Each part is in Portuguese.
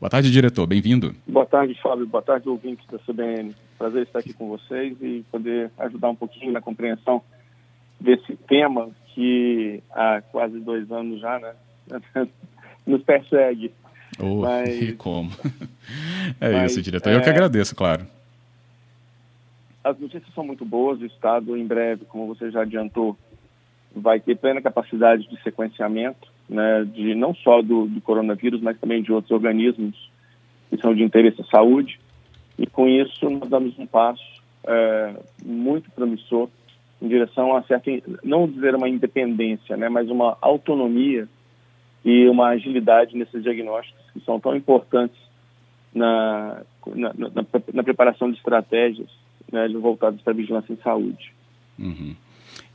Boa tarde, diretor. Bem-vindo. Boa tarde, Fábio. Boa tarde, ouvintes da CBN. Prazer estar aqui com vocês e poder ajudar um pouquinho na compreensão desse tema que há quase dois anos já, né, nos persegue. Oh, Mas... E como? É Mas, isso, diretor. Eu é... que agradeço, claro. As notícias são muito boas. O Estado, em breve, como você já adiantou, vai ter plena capacidade de sequenciamento, né, de não só do, do coronavírus, mas também de outros organismos que são de interesse à saúde. E com isso nós damos um passo é, muito promissor em direção a certa, não dizer uma independência, né, mas uma autonomia e uma agilidade nesses diagnósticos que são tão importantes na, na, na, na preparação de estratégias né, voltadas para a vigilância em saúde. Uhum.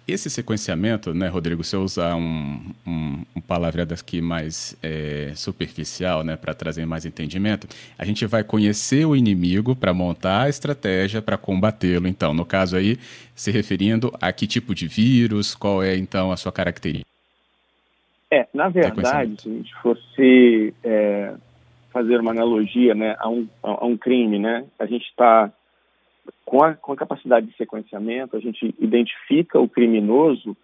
Esse sequenciamento, né, Rodrigo, se eu usar um, um, um palavreado aqui mais é, superficial, né, para trazer mais entendimento, a gente vai conhecer o inimigo para montar a estratégia para combatê-lo. Então, no caso aí, se referindo a que tipo de vírus, qual é então a sua característica? É, na verdade, se a gente fosse é, fazer uma analogia né, a, um, a um crime, né, a gente está com a, com a capacidade de sequenciamento, a gente identifica o criminoso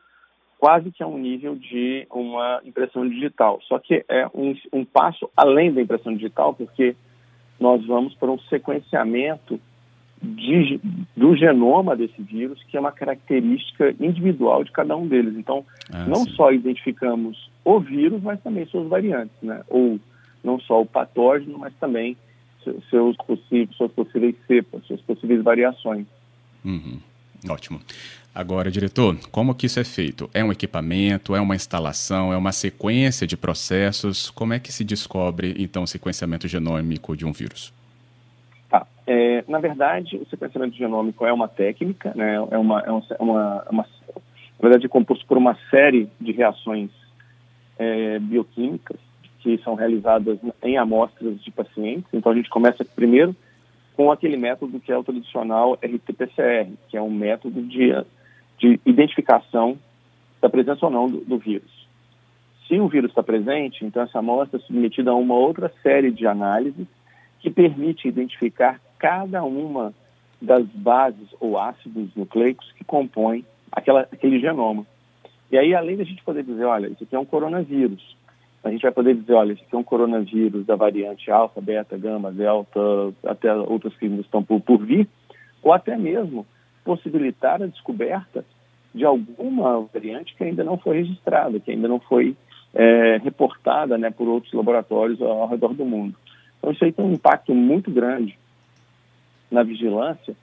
quase que a um nível de uma impressão digital. Só que é um, um passo além da impressão digital, porque nós vamos para um sequenciamento de, do genoma desse vírus, que é uma característica individual de cada um deles. Então, ah, não sim. só identificamos o vírus, mas também suas variantes, né? Ou não só o patógeno, mas também seus possíveis, suas possíveis cepas, suas possíveis variações. Uhum. Ótimo. Agora, diretor, como que isso é feito? É um equipamento, é uma instalação, é uma sequência de processos? Como é que se descobre, então, o sequenciamento genômico de um vírus? Tá. É, na verdade, o sequenciamento genômico é uma técnica, né? é, uma, é, uma, é uma, na verdade, é composto por uma série de reações é, bioquímicas que são realizadas em amostras de pacientes. Então, a gente começa primeiro com aquele método que é o tradicional RT-PCR, que é um método de, de identificação da presença ou não do, do vírus. Se o vírus está presente, então essa amostra é submetida a uma outra série de análises que permite identificar cada uma das bases ou ácidos nucleicos que compõem aquela, aquele genoma. E aí, além da gente poder dizer, olha, isso aqui é um coronavírus, a gente vai poder dizer, olha, esse é um coronavírus da variante alfa, beta, gama, delta, até outras que estão por, por vir, ou até mesmo possibilitar a descoberta de alguma variante que ainda não foi registrada, que ainda não foi é, reportada né, por outros laboratórios ao, ao redor do mundo. Então, isso aí tem um impacto muito grande na vigilância,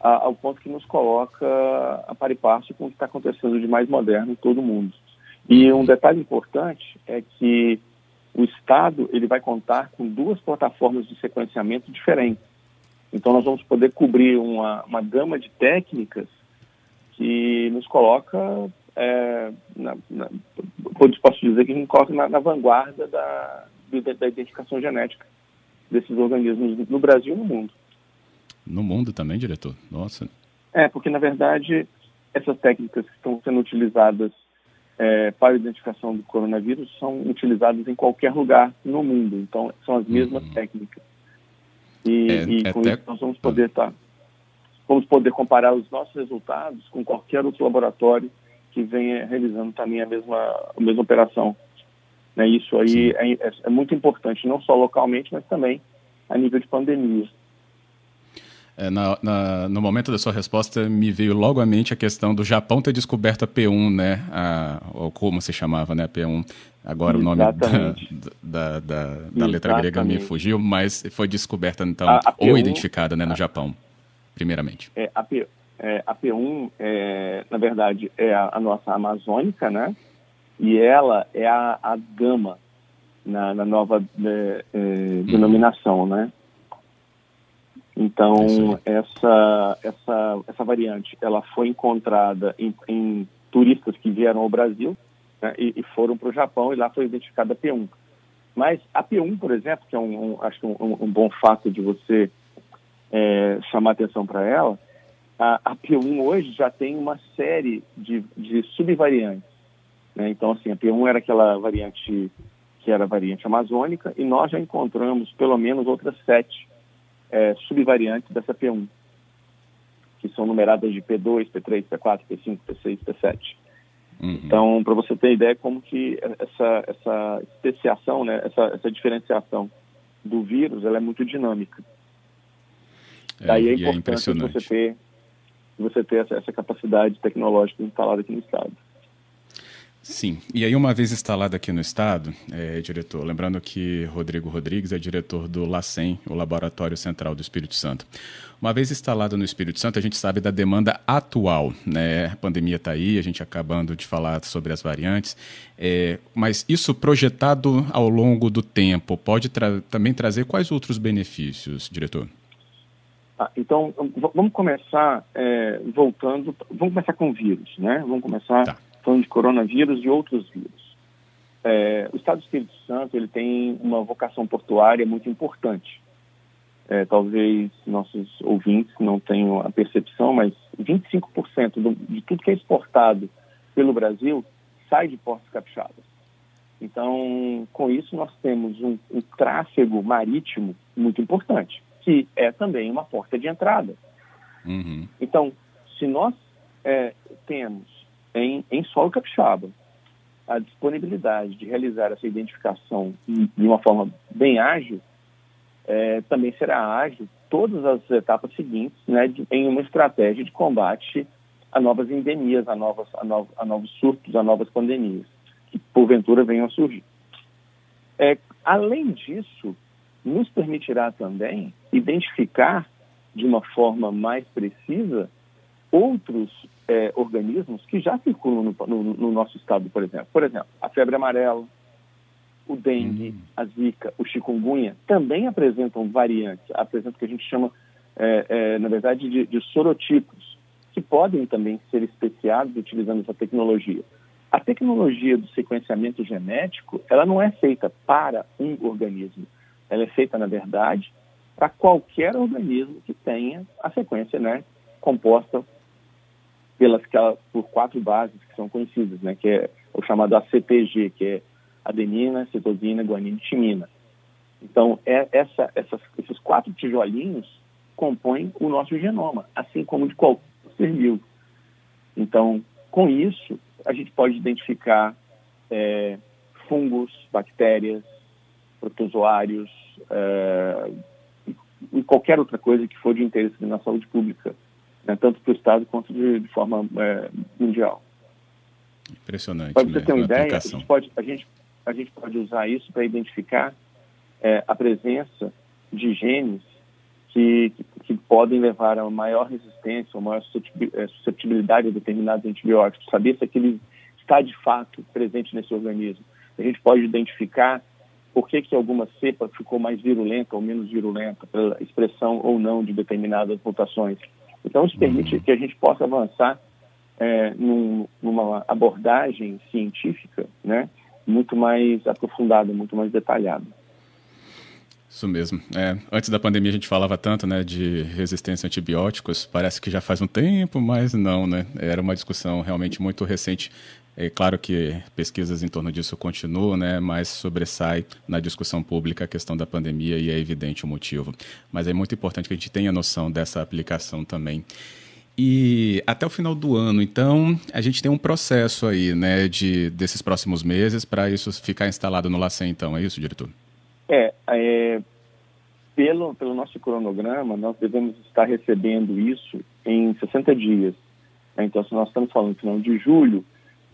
a, ao ponto que nos coloca a par e passo com o que está acontecendo de mais moderno em todo o mundo. E um detalhe importante é que o Estado ele vai contar com duas plataformas de sequenciamento diferentes. Então, nós vamos poder cobrir uma, uma gama de técnicas que nos coloca, é, na, na, posso dizer que nos coloca na, na vanguarda da, da identificação genética desses organismos no Brasil e no mundo. No mundo também, diretor? Nossa. É, porque, na verdade, essas técnicas que estão sendo utilizadas é, para a identificação do coronavírus são utilizadas em qualquer lugar no mundo. Então, são as mesmas uhum. técnicas. E, é, e é com isso nós vamos poder estar, tá, vamos poder comparar os nossos resultados com qualquer outro laboratório que venha realizando também a mesma, a mesma operação. Né? Isso aí é, é, é muito importante, não só localmente, mas também a nível de pandemia. É, na, na, no momento da sua resposta, me veio logo à mente a questão do Japão ter descoberto a P1, né? A, ou como se chamava, né? A P1. Agora Exatamente. o nome da, da, da, da letra grega me fugiu, mas foi descoberta, então, a, a P1, ou identificada né, no Japão, primeiramente. É, a, P, é, a P1, é, na verdade, é a, nossa amazônica, né? E ela é a, a gama na, na nova é, é, hum. denominação, né? Então, essa, essa, essa variante ela foi encontrada em, em turistas que vieram ao Brasil né, e, e, foram para o Japão e lá foi identificada a P1. Mas a P1, por exemplo, que é um, um acho um, um, bom fato de você é, chamar atenção para ela, a, a, P1 hoje já tem uma série de, de subvariantes. Né? Então, assim, a P1 era aquela variante que era a variante amazônica, e nós já encontramos pelo menos outras sete é, subvariantes dessa P1, que são numeradas de P2, P3, P4, P5, P6, P7. Uhum. Então, para você ter ideia como que essa, essa especiação, né, essa, essa diferenciação do vírus, ela é muito dinâmica. É, Daí a importância é de você ter, você ter essa, essa capacidade tecnológica instalada aqui no Estado. Sim, e aí uma vez instalado aqui no estado, é, diretor, lembrando que Rodrigo Rodrigues é diretor do LACEN, o Laboratório Central do Espírito Santo. Uma vez instalado no Espírito Santo, a gente sabe da demanda atual, né? A pandemia está aí, a gente acabando de falar sobre as variantes, é, mas isso projetado ao longo do tempo pode tra também trazer quais outros benefícios, diretor? Ah, então, vamos começar é, voltando, vamos começar com o vírus, né? Vamos começar... Tá falando de coronavírus e outros vírus. É, o Estado do Espírito Santo ele tem uma vocação portuária muito importante. É, talvez nossos ouvintes não tenham a percepção, mas 25% do, de tudo que é exportado pelo Brasil sai de portos capixabas. Então, com isso, nós temos um, um tráfego marítimo muito importante, que é também uma porta de entrada. Uhum. Então, se nós é, temos em, em solo capixaba. A disponibilidade de realizar essa identificação de uma forma bem ágil é, também será ágil todas as etapas seguintes né, de, em uma estratégia de combate a novas endemias, a, novas, a, no, a novos surtos, a novas pandemias que porventura venham a surgir. É, além disso, nos permitirá também identificar de uma forma mais precisa outros é, organismos que já circulam no, no, no, nosso estado, por exemplo. Por exemplo, a febre amarela, o dengue, uhum. a zika, o chikungunya, também apresentam variantes, apresentam o que a gente chama, é, é, na verdade, de, de sorotipos, que podem também ser especiados utilizando essa tecnologia. A tecnologia do sequenciamento genético, ela não é feita para um organismo, ela é feita, na verdade, para qualquer organismo que tenha a sequência né, composta pelas por quatro bases que são conhecidas, né, que é o chamado ACPG, que é adenina, citosina, guanina e timina. Então, é essa, essas, esses quatro tijolinhos compõem o nosso genoma, assim como de qualquer ser vivo. Então, com isso, a gente pode identificar é, fungos, bactérias, protozoários é, e qualquer outra coisa que for de interesse na saúde pública né, tanto para o Estado quanto de, de forma é, mundial. Impressionante. Para você né, ter uma ideia, a gente, pode, a, gente, a gente pode usar isso para identificar é, a presença de genes que, que, podem levar a maior resistência ou maior é, susceptibilidade a determinados antibióticos, saber se aquele está de fato presente nesse organismo. A gente pode identificar por que, que alguma cepa ficou mais virulenta ou menos virulenta, pela expressão ou não de determinadas mutações. Então, isso permite que a gente possa avançar é, num, numa abordagem científica né, muito mais aprofundada, muito mais detalhada. Isso mesmo. É, antes da pandemia a gente falava tanto né, de resistência a antibióticos, parece que já faz um tempo, mas não, né? Era uma discussão realmente muito recente é claro que pesquisas em torno disso continuam, né, mas sobressai na discussão pública a questão da pandemia e é evidente o motivo. Mas é muito importante que a gente tenha noção dessa aplicação também. E até o final do ano, então, a gente tem um processo aí, né, de, desses próximos meses para isso ficar instalado no LACEN, então, é isso, diretor? É, é, pelo, pelo nosso cronograma, nós devemos estar recebendo isso em 60 dias. Então, se nós estamos falando no final de julho,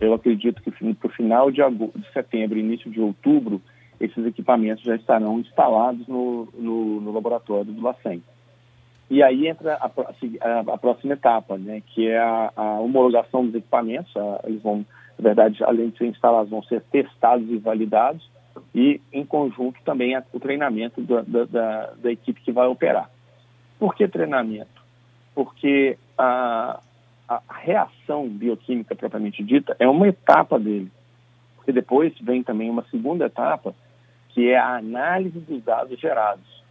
eu acredito que para o final de, agosto, de setembro, início de outubro, esses equipamentos já estarão instalados no, no, no laboratório do LACEN. E aí entra a, a, a, próxima etapa, né, que é a, a homologação dos equipamentos. eles vão, na verdade, além de ser instalados, vão ser testados e validados, e em conjunto também o treinamento da, da, da equipe que vai operar. Por que treinamento? Porque a, a reação bioquímica propriamente dita é uma etapa dele. Porque depois vem também uma segunda etapa, que é a análise dos dados gerados.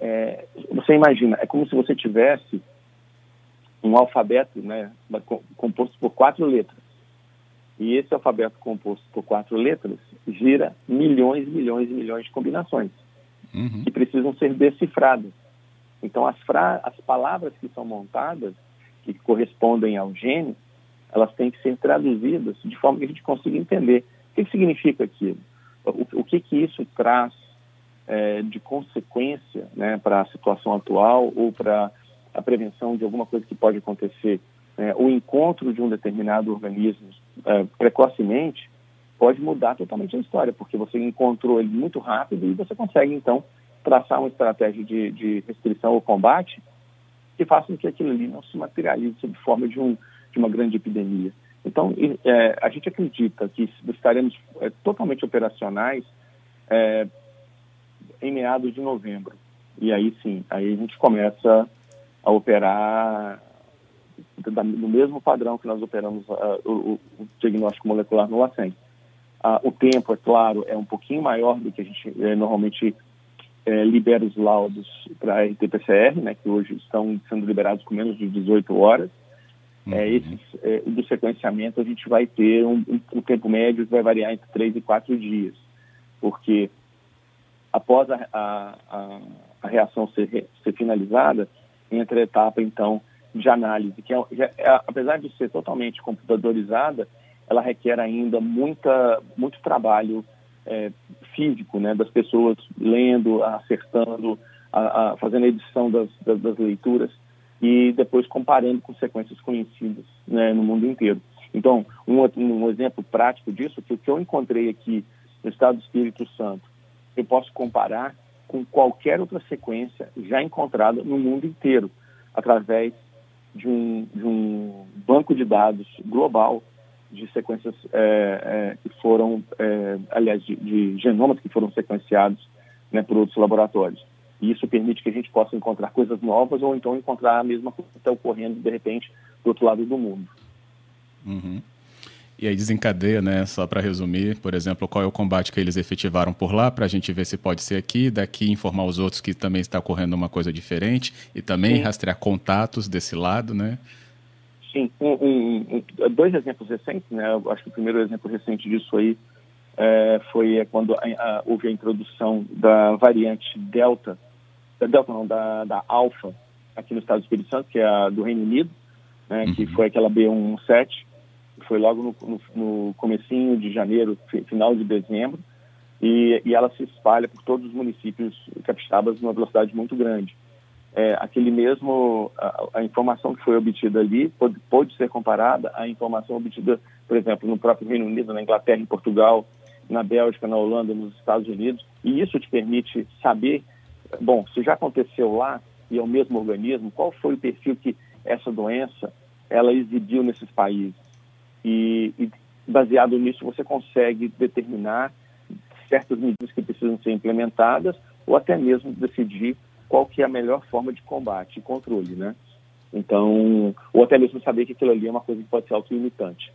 É, você imagina, é como se você tivesse um alfabeto né, composto por quatro letras. E esse alfabeto composto por quatro letras gira milhões e milhões e milhões de combinações uhum. que precisam ser decifradas. Então, as, as palavras que são montadas, que correspondem ao gene, elas têm que ser traduzidas de forma que a gente consiga entender o que, que significa aquilo, o, o, que, que isso traz é, de consequência né, para a situação atual ou para a prevenção de alguma coisa que pode acontecer. É, o encontro de um determinado organismo é, precocemente pode mudar totalmente a história, porque você encontrou ele muito rápido e você consegue, então, traçar uma estratégia de, de restrição ou combate que faça com que aquilo ali não se materialize sob forma de, um, de uma grande epidemia. Então, é, a gente acredita que estaremos é, totalmente operacionais é, em meados de novembro. E aí sim, aí a gente começa a operar no mesmo padrão que nós operamos uh, o, o, diagnóstico molecular no LACEN. Uh, o tempo, é claro, é um pouquinho maior do que a gente eh, normalmente eh, libera os laudos para RT-PCR, né, que hoje estão sendo liberados com menos de 18 horas. Uhum. É, esses, é, do sequenciamento, a gente vai ter um, um, tempo médio que vai variar entre 3 e 4 dias, porque após a, a, a reação ser, ser finalizada, entra a etapa, então, de análise, que é, é, apesar de ser totalmente computadorizada, ela requer ainda muita, muito trabalho é, físico, né, das pessoas lendo, acertando, a, a, fazendo a edição das, das, das, leituras e depois comparando com sequências conhecidas né, no mundo inteiro. Então, um, um exemplo prático disso, que o que eu encontrei aqui no Estado do Espírito Santo, eu posso comparar com qualquer outra sequência já encontrada no mundo inteiro, através de um, de um banco de dados global de sequências é, é, que foram, é, aliás, de, de, genomas que foram sequenciados né, por outros laboratórios. E isso permite que a gente possa encontrar coisas novas ou então encontrar a mesma coisa que está ocorrendo, de repente, do outro lado do mundo. Uhum. E aí desencadeia, né, só para resumir, por exemplo, qual é o combate que eles efetivaram por lá, para a gente ver se pode ser aqui, daqui informar os outros que também está ocorrendo uma coisa diferente, e também Sim. rastrear contatos desse lado, né? Sim, um, um, um, dois exemplos recentes, né, eu acho que o primeiro exemplo recente disso aí é, foi quando a, a, houve a introdução da variante Delta, da Delta não, da, da Alpha, aqui no estado do Espírito Santo, que é a do Reino Unido, né, uhum. que foi aquela B117, foi logo no, no, no comecinho de janeiro, final de dezembro, e, e, ela se espalha por todos os municípios capixabas numa velocidade muito grande. É, aquele mesmo, a, a, informação que foi obtida ali pode, pode, ser comparada à informação obtida, por exemplo, no próprio Reino Unido, na Inglaterra, em Portugal, na Bélgica, na Holanda, nos Estados Unidos, e isso te permite saber, bom, se já aconteceu lá e é o mesmo organismo, qual foi o perfil que essa doença ela exibiu nesses países. E, e baseado nisso você consegue determinar certas medidas que precisam ser implementadas ou até mesmo decidir qual que é a melhor forma de combate e controle, né? Então, ou até mesmo saber que aquilo ali é uma coisa que pode ser autolimitante.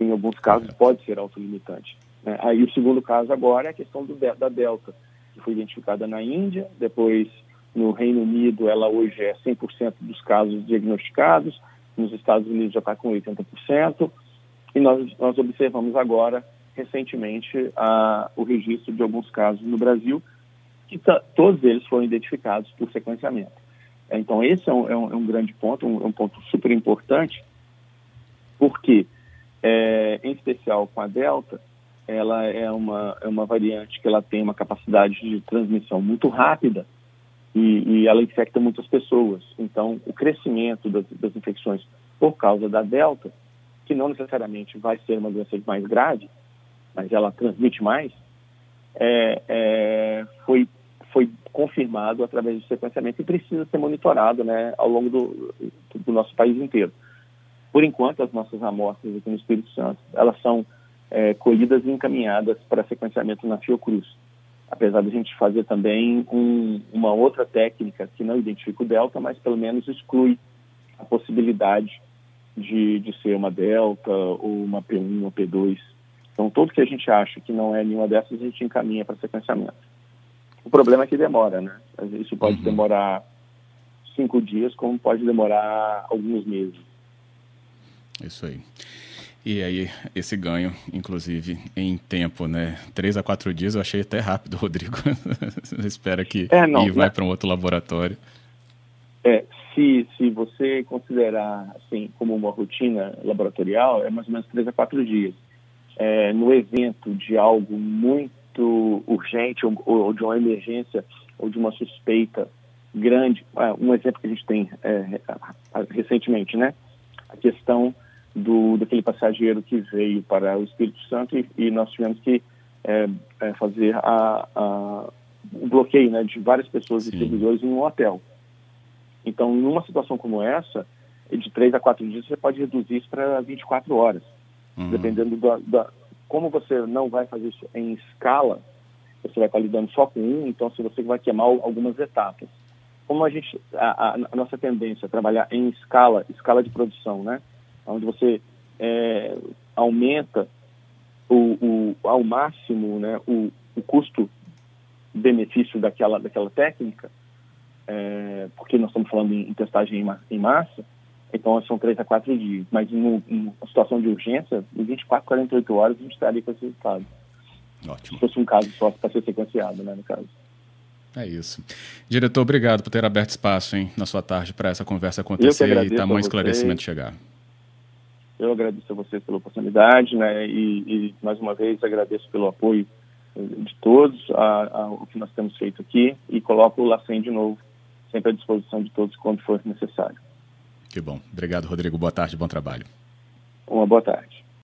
Em alguns casos pode ser autolimitante. Né? Aí o segundo caso agora é a questão do, da Delta, que foi identificada na Índia, depois no Reino Unido ela hoje é 100% dos casos diagnosticados, nos Estados Unidos já está com 80%, e nós, nós observamos agora, recentemente, a, o registro de alguns casos no Brasil, que todos eles foram identificados por sequenciamento. Então, esse é um, é um, é um grande ponto, um, é um, ponto super importante, porque, é, em especial com a Delta, ela é uma, é uma variante que ela tem uma capacidade de transmissão muito rápida e, e ela infecta muitas pessoas. Então, o crescimento das, das infecções por causa da Delta que não necessariamente vai ser uma doença mais grave, mas ela transmite mais, é, é, foi, foi confirmado através do sequenciamento e precisa ser monitorado né, ao longo do, do nosso país inteiro. Por enquanto, as nossas amostras aqui no Espírito Santo, elas são é, colhidas e encaminhadas para sequenciamento na Fiocruz. Apesar de a gente fazer também um, uma outra técnica que não identifica o delta, mas pelo menos exclui a possibilidade de, de ser uma delta ou uma P1, uma P2. Então, tudo que a gente acha que não é nenhuma dessas, a gente encaminha para sequenciamento. O problema é que demora, né? Isso pode uhum. demorar cinco dias, como pode demorar alguns meses. Isso aí. E aí, esse ganho, inclusive, em tempo, né? Três a quatro dias eu achei até rápido, Rodrigo. Espera que é, não, e vai para um outro laboratório. É, se, se você considerar assim como uma rotina laboratorial, é mais ou menos três a quatro dias. É, no evento de algo muito urgente ou, ou, de uma emergência ou de uma suspeita grande, é, um exemplo que a gente tem é, recentemente, né? A questão do daquele passageiro que veio para o Espírito Santo e, e nós tivemos que é, é, fazer a, a, o bloqueio né, de várias pessoas Sim. e servidores em um hotel. Então, numa situação como essa, de três a quatro dias, você pode reduzir isso para 24 horas, uhum. dependendo da, da, como você não vai fazer isso em escala, você vai estar lidando só com um, então se você vai queimar algumas etapas. Como a gente, a, a, a nossa tendência é trabalhar em escala, escala de produção, né? onde você é, aumenta o, o, ao máximo né, o, o custo-benefício daquela, daquela técnica, é, porque nós estamos falando em, em testagem em, em, massa, então são três a quatro dias. Mas em, uma situação de urgência, em 24, 48 horas, a gente estaria com esse resultado. Ótimo. Se fosse um caso só para ser sequenciado, né, no caso. É isso. Diretor, obrigado por ter aberto espaço hein, na sua tarde para essa conversa acontecer e tamanho esclarecimento chegar. Eu agradeço a vocês pela oportunidade, né, e, e mais uma vez agradeço pelo apoio de todos ao que nós temos feito aqui e coloco o LACEN de novo, sempre à disposição de todos quando for necessário. Que bom. Obrigado, Rodrigo. Boa tarde, bom trabalho. Uma boa tarde.